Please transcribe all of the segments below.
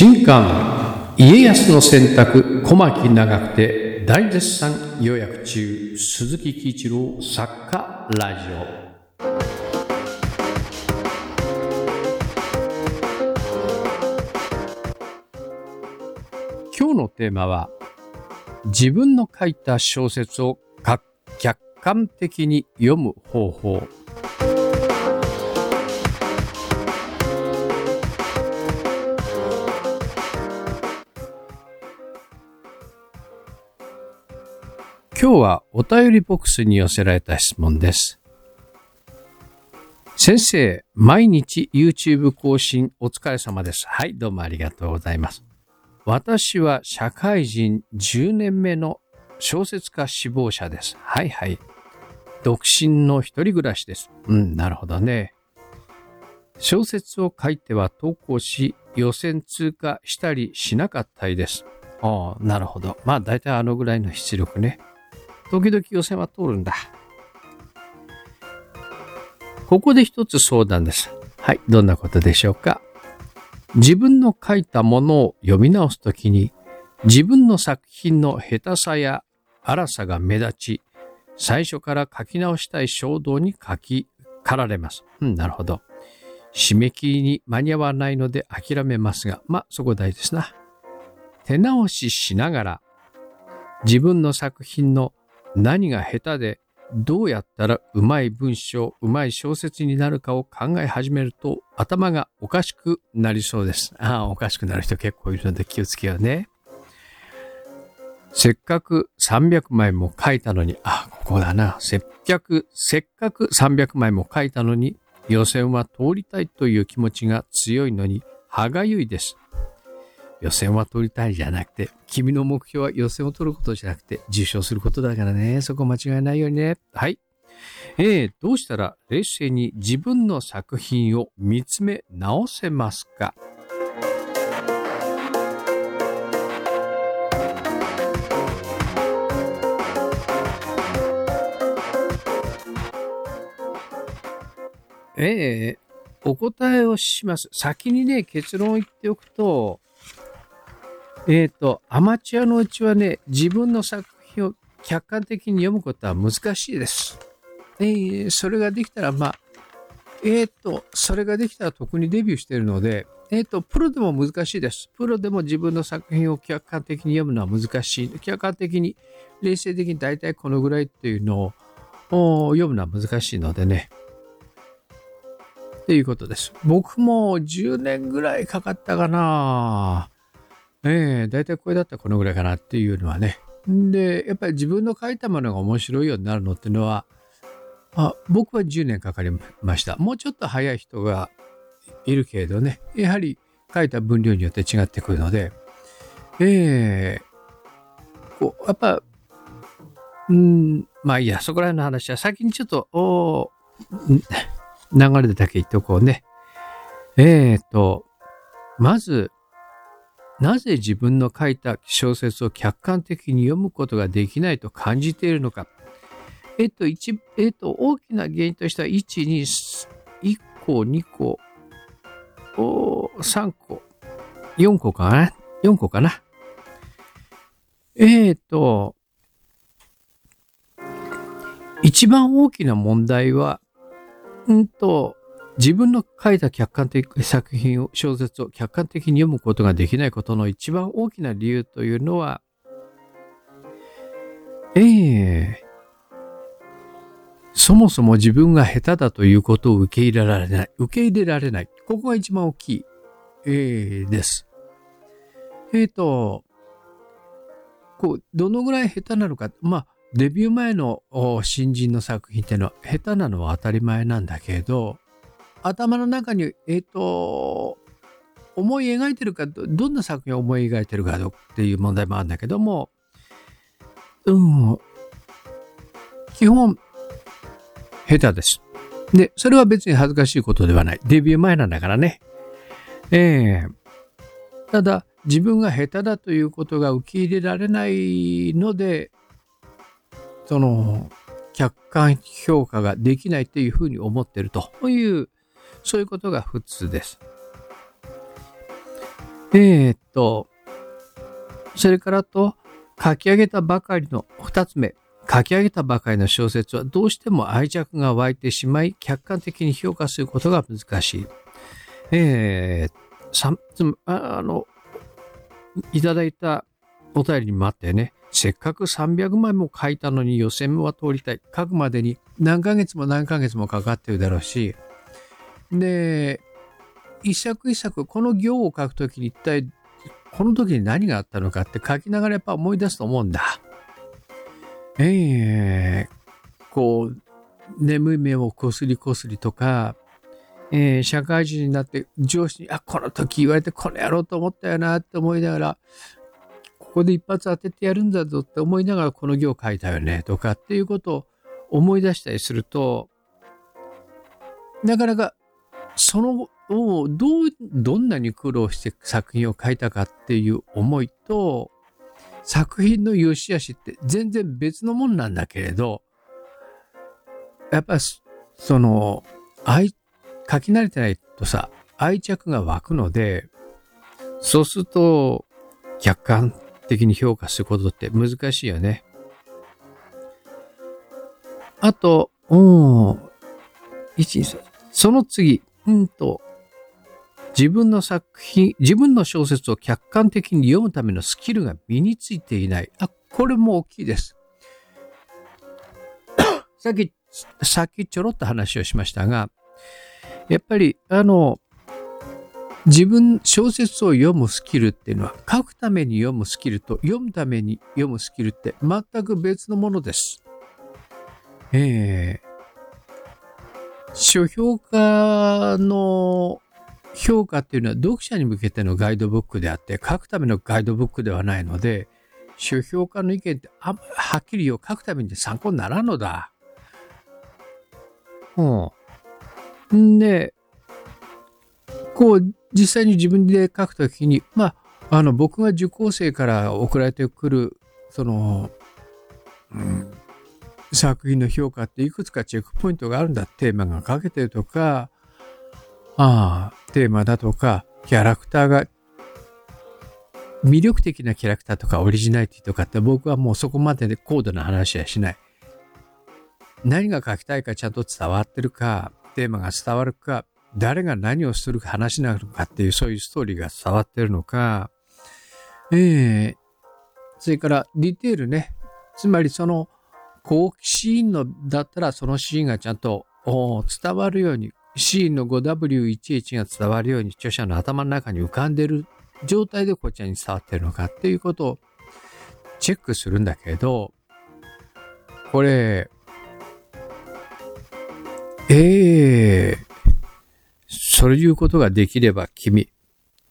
新刊家康の選択小牧長久手大絶賛予約中鈴木喜一郎作家ラジオ。今日のテーマは自分の書いた小説を客観的に読む方法。今日はお便りボックスに寄せられた質問です。先生、毎日 YouTube 更新お疲れ様です。はい、どうもありがとうございます。私は社会人10年目の小説家志望者です。はいはい。独身の一人暮らしです。うん、なるほどね。小説を書いては投稿し、予選通過したりしなかったりです。ああ、なるほど。まあ大体あのぐらいの出力ね。時々予選は通るんだ。ここで一つ相談です。はい、どんなことでしょうか？自分の書いたものを読み直すときに、自分の作品の下手さや荒さが目立ち、最初から書き直したい衝動に書き駆られます。うん、なるほど。締め切りに間に合わないので諦めますが、まあ、そこ大事ですな。手直ししながら、自分の作品の何が下手でどうやったらうまい文章、うまい小説になるかを考え始めると頭がおかしくなりそうです。ああ、おかしくなる人結構いるので気をつけようね。せっかく300枚も書いたのに、あ、ここだな。せっかく、せっかく300枚も書いたのに、予選は通りたいという気持ちが強いのに、歯がゆいです。予選は取りたいじゃなくて、君の目標は予選を取ることじゃなくて、受賞することだからね。そこ間違えないようにね。はい。えー、どうしたら冷静に自分の作品を見つめ直せますか？ええお答えをします。先にね、結論を言っておくと、えっ、と、アマチュアのうちはね、自分の作品を客観的に読むことは難しいです。えーそれができたら、まあ、えっ、と、それができたら特にデビューしているので、えっ、と、プロでも難しいです。プロでも自分の作品を客観的に読むのは難しい。客観的に、冷静的に大体このぐらいっていうのを読むのは難しいのでね。っていうことです。僕も10年ぐらいかかったかな。ええ大体これだったらこのぐらいかなっていうのはね。で、やっぱり自分の書いたものが面白いようになるのっていうのは、あ僕は10年かかりました。もうちょっと早い人がいるけれどね、やはり書いた分量によって違ってくるので、ええこう、やっぱ、うん、まあいいや、そこら辺の話は先にちょっと、お流れだけ言っておこうね。えーと、まず、なぜ自分の書いた小説を客観的に読むことができないと感じているのか。えっと、一、えっと、大きな原因としては、1、2、1個、2個、お3個、4個かな ?4 個かな？えっと、一番大きな問題は、うんと、自分の書いた客観的作品を、小説を客観的に読むことができないことの一番大きな理由というのは、ええそもそも自分が下手だということを受け入れられない。受け入れられない。ここが一番大きい、ええです。えっ、と、こう、どのぐらい下手なのか。まあ、デビュー前の新人の作品っていうのは下手なのは当たり前なんだけど、頭の中に、えっ、と、思い描いてるかど、んな作品を思い描いてるかっていう問題もあるんだけども、うん、基本、下手です。で、それは別に恥ずかしいことではない。デビュー前なんだからね。ええただ、自分が下手だということが受け入れられないので、その、客観評価ができないというふうに思ってるという、そういうことが普通です。えー、っと、それからと、書き上げたばかりの二つ目、書き上げたばかりの小説はどうしても愛着が湧いてしまい、客観的に評価することが難しい。えー、さつあの、いただいたお便りにもあってね、せっかく300枚も書いたのに予選は通りたい。書くまでに何ヶ月も何ヶ月もかかってるだろうし、で、一作一作、この行を書くときに一体、この時に何があったのかって書きながらやっぱ思い出すと思うんだ。ええー、こう、眠い目をこすりこすりとか、えー、社会人になって上司に、あ、この時言われてこれやろうと思ったよなって思いながら、ここで一発当ててやるんだぞって思いながらこの行書いたよねとかっていうことを思い出したりすると、なかなかそのをどう、どんなに苦労して作品を書いたかっていう思いと、作品の良し悪しって全然別のもんなんだけれど、やっぱその、愛、書き慣れてないとさ、愛着が湧くので、そうすると、客観的に評価することって難しいよね。あと、うん、一、その次、うんと、自分の作品、自分の小説を客観的に読むためのスキルが身についていない。あ、これも大きいです。さっき、さっきちょろっと話をしましたが、やっぱり、あの、自分、小説を読むスキルっていうのは、書くために読むスキルと読むために読むスキルって全く別のものです。えー、書評家の評価っていうのは読者に向けてのガイドブックであって、書くためのガイドブックではないので、書評家の意見ってあんまりはっきりよ書くために参考にならんのだ。うん。んで、こう、実際に自分で書くときに、まあ、あの、僕が受講生から送られてくる、その、うん、作品の評価っていくつかチェックポイントがあるんだ。テーマが書けてるとか、ああ、テーマだとか、キャラクターが、魅力的なキャラクターとかオリジナリティとかって僕はもうそこまでで高度な話はしない。何が書きたいかちゃんと伝わってるか、テーマが伝わるか、誰が何をする話なのかっていうそういうストーリーが伝わってるのか、ええー、それからディテールね。つまりその、後期シーンのだったらそのシーンがちゃんと伝わるように C の 5W11 が伝わるように著者の頭の中に浮かんでる状態でこちらに伝わってるのかっていうことをチェックするんだけど、これ、ええー、そういうことができれば君、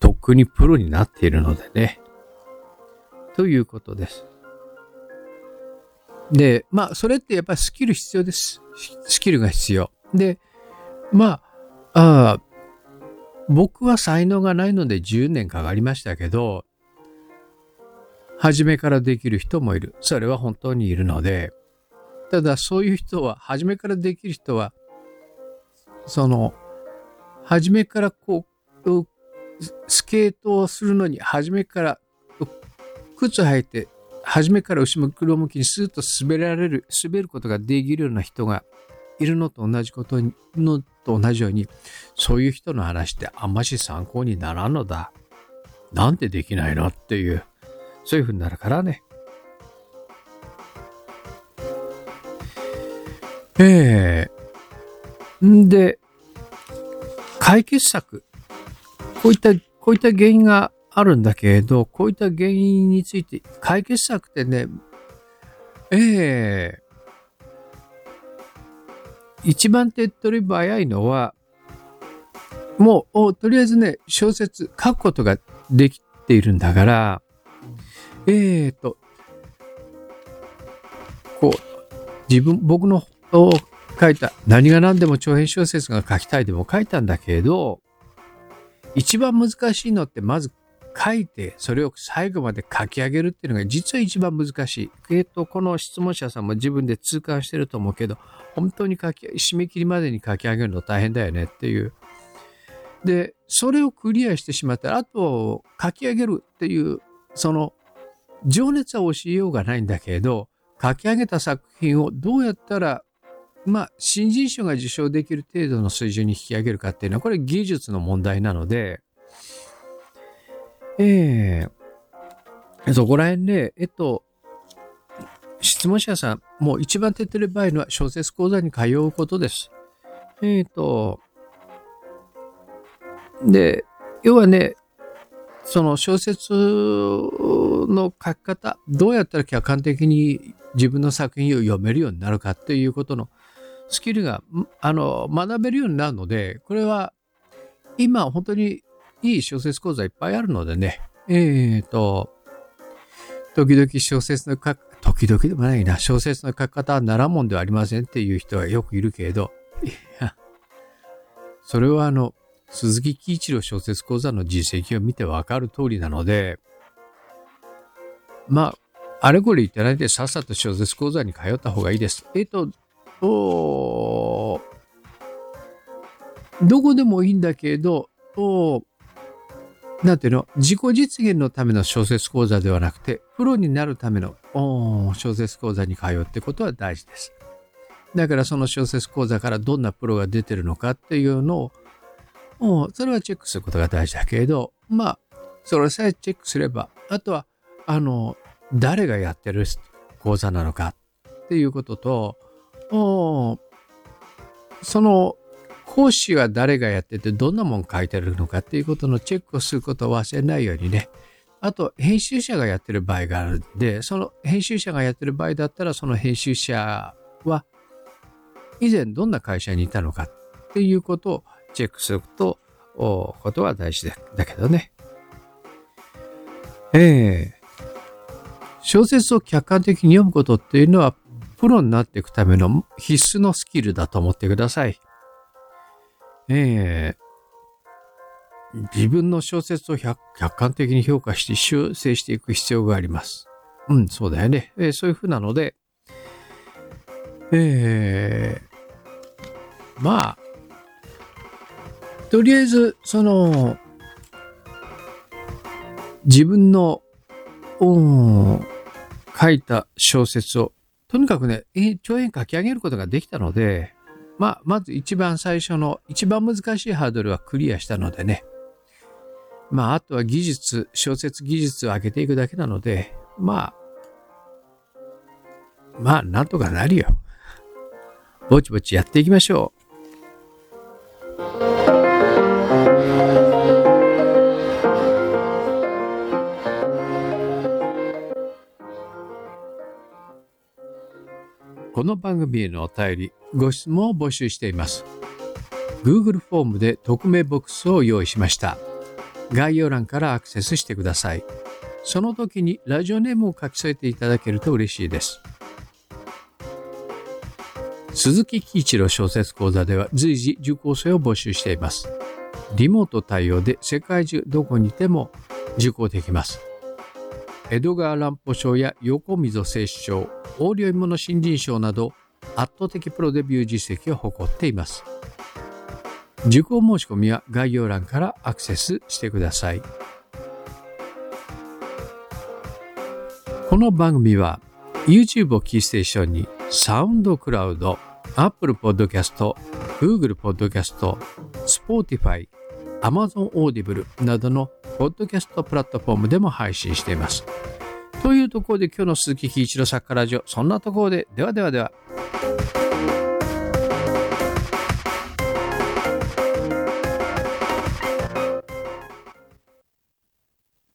とっくにプロになっているのでね。ということです。で、まあ、それってやっぱりスキル必要です。スキルが必要。で、まあ、あ僕は才能がないので10年かかりましたけど、初めからできる人もいる。それは本当にいるので、ただそういう人は、初めからできる人は、その、初めからこう、スケートをするのに、初めから、靴履いて、初めから後ろ向きにスーッと滑られる、滑ることができるような人がいるのと同じことにのと同じように、そういう人の話ってあんまし参考にならんのだ。なんでできないのっていう、そういうふうになるからね。ええー、んで、解決策。こういった、こういった原因があるんだけれど、こういった原因について、解決策ってね、ええ。ー一番手っ取り早いのは、もう、とりあえずね、小説書くことができているんだから、えーと、こう、自分、僕の書いた、何が何でも長編小説が書きたいでも書いたんだけれど、一番難しいのってまず書いて、それを最後まで書き上げるっていうのが実は一番難しい。えっ、と、この質問者さんも自分で痛感してると思うけど、本当に書き、締め切りまでに書き上げるの大変だよねっていう。で、それをクリアしてしまったら、あと書き上げるっていう、その、情熱は教えようがないんだけど、書き上げた作品をどうやったら、まあ、新人賞が受賞できる程度の水準に引き上げるかっていうのは、これ技術の問題なので、ええー、そこら辺ね、えっと、質問者さん、もう一番手っ取り早いのは小説講座に通うことです。えっ、ー、と、で、要はね、その小説の書き方、どうやったら客観的に自分の作品を読めるようになるかっていうことのスキルが、あの、学べるようになるので、これは今本当にいい小説講座いっぱいあるのでね、えっ、ー、と、時々小説の書く時々でもないな、小説の書き方はならもんではありませんっていう人はよくいるけれど、いや、それはあの、鈴木喜一郎小説講座の実績を見てわかる通りなので、まあ、あれこれ言ってないでさっさと小説講座に通った方がいいです。えっ、と、どこでもいいんだけど、なんていうの、自己実現のための小説講座ではなくて、プロになるための小説講座に通うってことは大事です。だからその小説講座からどんなプロが出てるのかっていうのを、それはチェックすることが大事だけれど、まあ、それさえチェックすれば、あとは、あの、誰がやってる講座なのかっていうことと、その講師は誰がやっててどんなもん書いてるのかっていうことのチェックをすることを忘れないようにね。あと、編集者がやってる場合があるんで、その編集者がやってる場合だったら、その編集者は以前どんな会社にいたのかっていうことをチェックすると、ことは大事だけどね。ええ、小説を客観的に読むことっていうのは、プロになっていくための必須のスキルだと思ってください。えー、自分の小説を客観的に評価して修正していく必要があります。うん、そうだよね。えー、そういうふうなので、えー、まあ、とりあえず、その、自分の、書いた小説を、とにかくね、長編書き上げることができたので、まあ、まず一番最初の、一番難しいハードルはクリアしたのでね。まあ、あとは技術、小説技術を上げていくだけなので、まあ、まあ、なんとかなるよ。ぼちぼちやっていきましょう。この番組へのお便り、ご質問を募集しています。Google フォームで匿名ボックスを用意しました。概要欄からアクセスしてください。その時にラジオネームを書き添えていただけると嬉しいです。鈴木喜一郎小説講座では随時受講生を募集しています。リモート対応で世界中どこにいても受講できます。江戸川乱歩賞や横溝正史賞、横領芋の新人賞など圧倒的プロデビュー実績を誇っています。受講申し込みは概要欄からアクセスしてください。この番組は YouTube をキーステーションにサウンドクラウド、Apple Podcast、Google Podcast、Spotify、Amazon Audible などのポッドキャストプラットフォームでも配信しています。というところで今日の鈴木喜一郎作家ラジオ、そんなところで、ではではでは。